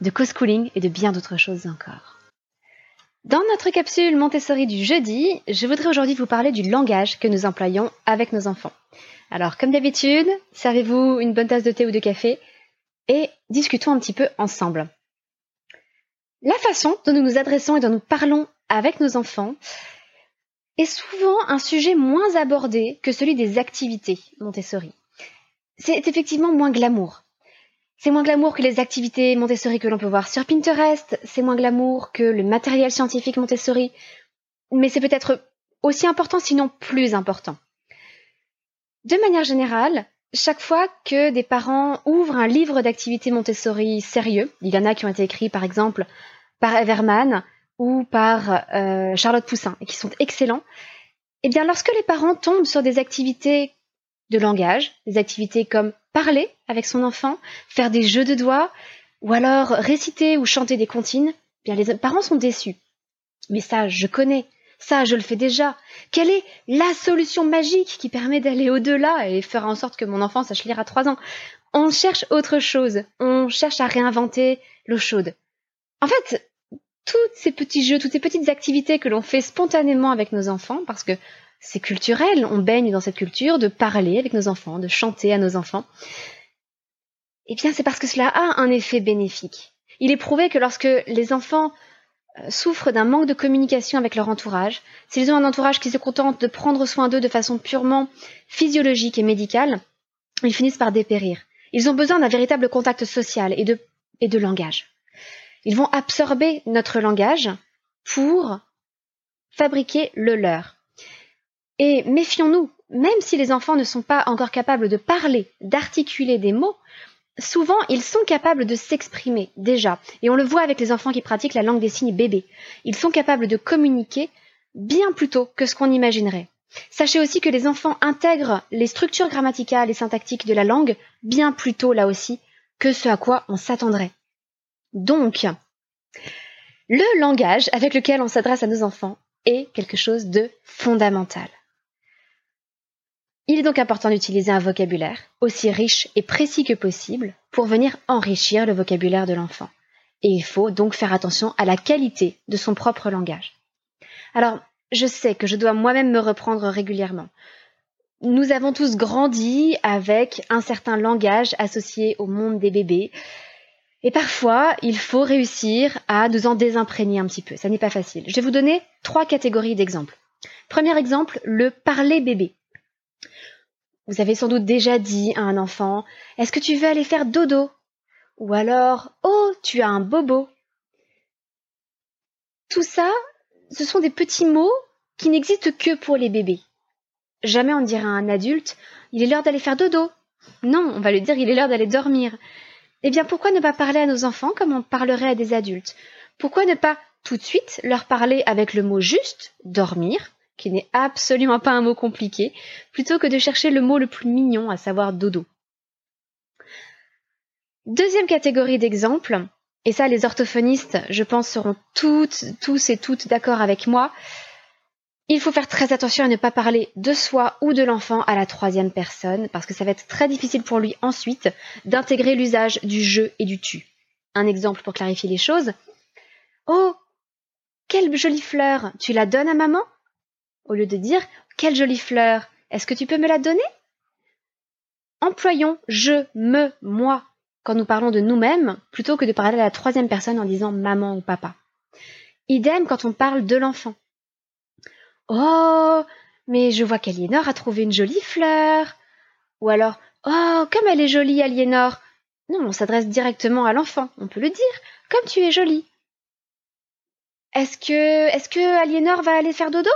de co-schooling et de bien d'autres choses encore. Dans notre capsule Montessori du jeudi, je voudrais aujourd'hui vous parler du langage que nous employons avec nos enfants. Alors, comme d'habitude, servez-vous une bonne tasse de thé ou de café et discutons un petit peu ensemble. La façon dont nous nous adressons et dont nous parlons avec nos enfants est souvent un sujet moins abordé que celui des activités Montessori. C'est effectivement moins glamour. C'est moins glamour que les activités Montessori que l'on peut voir sur Pinterest, c'est moins glamour que le matériel scientifique Montessori, mais c'est peut-être aussi important sinon plus important. De manière générale, chaque fois que des parents ouvrent un livre d'activités Montessori sérieux, il y en a qui ont été écrits par exemple par Everman ou par euh, Charlotte Poussin et qui sont excellents, eh bien lorsque les parents tombent sur des activités de langage, des activités comme parler avec son enfant, faire des jeux de doigts, ou alors réciter ou chanter des comptines, eh bien les parents sont déçus. Mais ça, je connais. Ça, je le fais déjà. Quelle est la solution magique qui permet d'aller au-delà et faire en sorte que mon enfant sache lire à trois ans? On cherche autre chose. On cherche à réinventer l'eau chaude. En fait, tous ces petits jeux, toutes ces petites activités que l'on fait spontanément avec nos enfants, parce que c'est culturel, on baigne dans cette culture de parler avec nos enfants, de chanter à nos enfants, eh bien c'est parce que cela a un effet bénéfique. Il est prouvé que lorsque les enfants euh, souffrent d'un manque de communication avec leur entourage, s'ils ont un entourage qui se contente de prendre soin d'eux de façon purement physiologique et médicale, ils finissent par dépérir. Ils ont besoin d'un véritable contact social et de, et de langage. Ils vont absorber notre langage pour fabriquer le leur. Et méfions-nous, même si les enfants ne sont pas encore capables de parler, d'articuler des mots, souvent ils sont capables de s'exprimer déjà. Et on le voit avec les enfants qui pratiquent la langue des signes bébés. Ils sont capables de communiquer bien plus tôt que ce qu'on imaginerait. Sachez aussi que les enfants intègrent les structures grammaticales et syntactiques de la langue bien plus tôt là aussi que ce à quoi on s'attendrait. Donc, le langage avec lequel on s'adresse à nos enfants est quelque chose de fondamental. Il est donc important d'utiliser un vocabulaire aussi riche et précis que possible pour venir enrichir le vocabulaire de l'enfant. Et il faut donc faire attention à la qualité de son propre langage. Alors, je sais que je dois moi-même me reprendre régulièrement. Nous avons tous grandi avec un certain langage associé au monde des bébés. Et parfois, il faut réussir à nous en désimprégner un petit peu. Ça n'est pas facile. Je vais vous donner trois catégories d'exemples. Premier exemple, le parler bébé. Vous avez sans doute déjà dit à un enfant Est-ce que tu veux aller faire dodo? Ou alors Oh, tu as un bobo. Tout ça, ce sont des petits mots qui n'existent que pour les bébés. Jamais on dirait à un adulte Il est l'heure d'aller faire dodo. Non, on va lui dire Il est l'heure d'aller dormir. Eh bien, pourquoi ne pas parler à nos enfants comme on parlerait à des adultes? Pourquoi ne pas tout de suite leur parler avec le mot juste, dormir, qui n'est absolument pas un mot compliqué, plutôt que de chercher le mot le plus mignon, à savoir dodo. Deuxième catégorie d'exemples, et ça les orthophonistes, je pense, seront toutes, tous et toutes d'accord avec moi, il faut faire très attention à ne pas parler de soi ou de l'enfant à la troisième personne, parce que ça va être très difficile pour lui ensuite d'intégrer l'usage du je et du tu. Un exemple pour clarifier les choses. Oh, quelle jolie fleur, tu la donnes à maman? Au lieu de dire quelle jolie fleur, est-ce que tu peux me la donner? Employons je, me, moi quand nous parlons de nous-mêmes, plutôt que de parler à la troisième personne en disant maman ou papa. Idem quand on parle de l'enfant. Oh, mais je vois qu'Aliénor a trouvé une jolie fleur. Ou alors, oh, comme elle est jolie, Aliénor. Non, on s'adresse directement à l'enfant, on peut le dire, comme tu es jolie. Est-ce que, est-ce que Aliénor va aller faire dodo?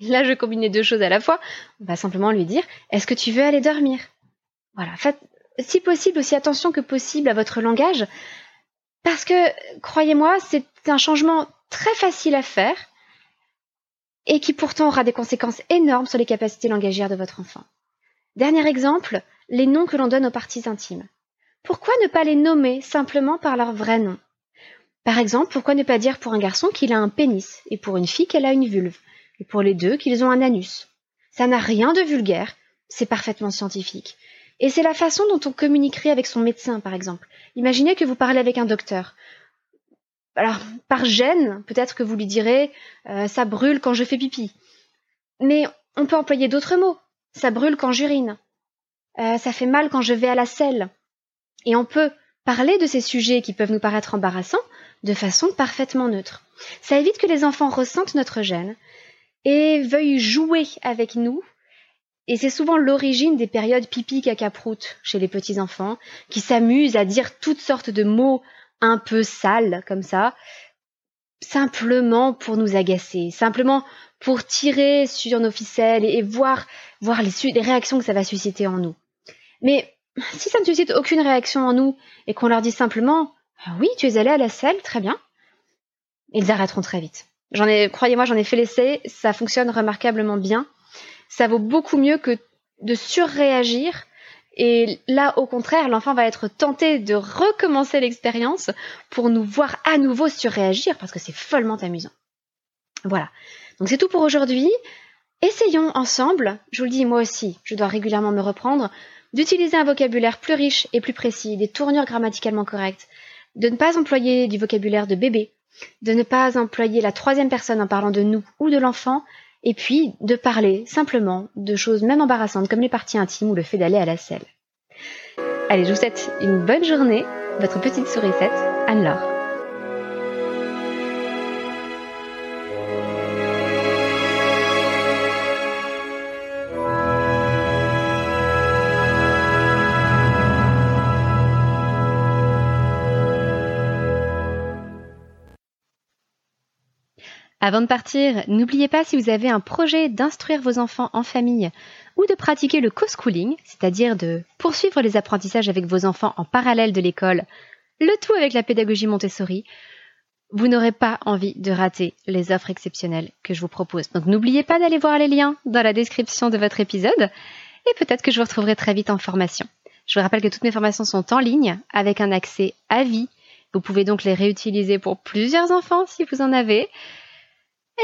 Là, je combine les deux choses à la fois. On va simplement lui dire, est-ce que tu veux aller dormir? Voilà. Faites, si possible, aussi attention que possible à votre langage. Parce que, croyez-moi, c'est un changement très facile à faire et qui pourtant aura des conséquences énormes sur les capacités langagières de votre enfant. Dernier exemple, les noms que l'on donne aux parties intimes. Pourquoi ne pas les nommer simplement par leur vrai nom? Par exemple, pourquoi ne pas dire pour un garçon qu'il a un pénis et pour une fille qu'elle a une vulve, et pour les deux qu'ils ont un anus Ça n'a rien de vulgaire, c'est parfaitement scientifique. Et c'est la façon dont on communiquerait avec son médecin, par exemple. Imaginez que vous parlez avec un docteur alors, par gêne, peut-être que vous lui direz euh, ça brûle quand je fais pipi. Mais on peut employer d'autres mots. Ça brûle quand j'urine. Euh, ça fait mal quand je vais à la selle. Et on peut parler de ces sujets qui peuvent nous paraître embarrassants de façon parfaitement neutre. Ça évite que les enfants ressentent notre gêne et veuillent jouer avec nous. Et c'est souvent l'origine des périodes pipi caca prout chez les petits enfants qui s'amusent à dire toutes sortes de mots un peu sale comme ça, simplement pour nous agacer, simplement pour tirer sur nos ficelles et, voir, voir les, les réactions que ça va susciter en nous. Mais si ça ne suscite aucune réaction en nous et qu'on leur dit simplement ah oui, tu es allé à la salle, très bien, ils arrêteront très vite. J'en ai, croyez-moi, j'en ai fait l'essai, ça fonctionne remarquablement bien. Ça vaut beaucoup mieux que de surréagir et là, au contraire, l'enfant va être tenté de recommencer l'expérience pour nous voir à nouveau surréagir parce que c'est follement amusant. Voilà. Donc c'est tout pour aujourd'hui. Essayons ensemble, je vous le dis moi aussi, je dois régulièrement me reprendre, d'utiliser un vocabulaire plus riche et plus précis, des tournures grammaticalement correctes, de ne pas employer du vocabulaire de bébé, de ne pas employer la troisième personne en parlant de nous ou de l'enfant, et puis de parler simplement de choses même embarrassantes comme les parties intimes ou le fait d'aller à la selle. Allez, je vous souhaite une bonne journée, votre petite sourisette, Anne-Laure. Avant de partir, n'oubliez pas si vous avez un projet d'instruire vos enfants en famille ou de pratiquer le co-schooling, c'est-à-dire de poursuivre les apprentissages avec vos enfants en parallèle de l'école, le tout avec la pédagogie Montessori, vous n'aurez pas envie de rater les offres exceptionnelles que je vous propose. Donc n'oubliez pas d'aller voir les liens dans la description de votre épisode et peut-être que je vous retrouverai très vite en formation. Je vous rappelle que toutes mes formations sont en ligne avec un accès à vie. Vous pouvez donc les réutiliser pour plusieurs enfants si vous en avez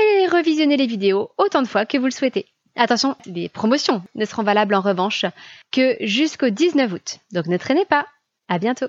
et revisionner les vidéos autant de fois que vous le souhaitez. Attention, les promotions ne seront valables en revanche que jusqu'au 19 août. Donc ne traînez pas. À bientôt.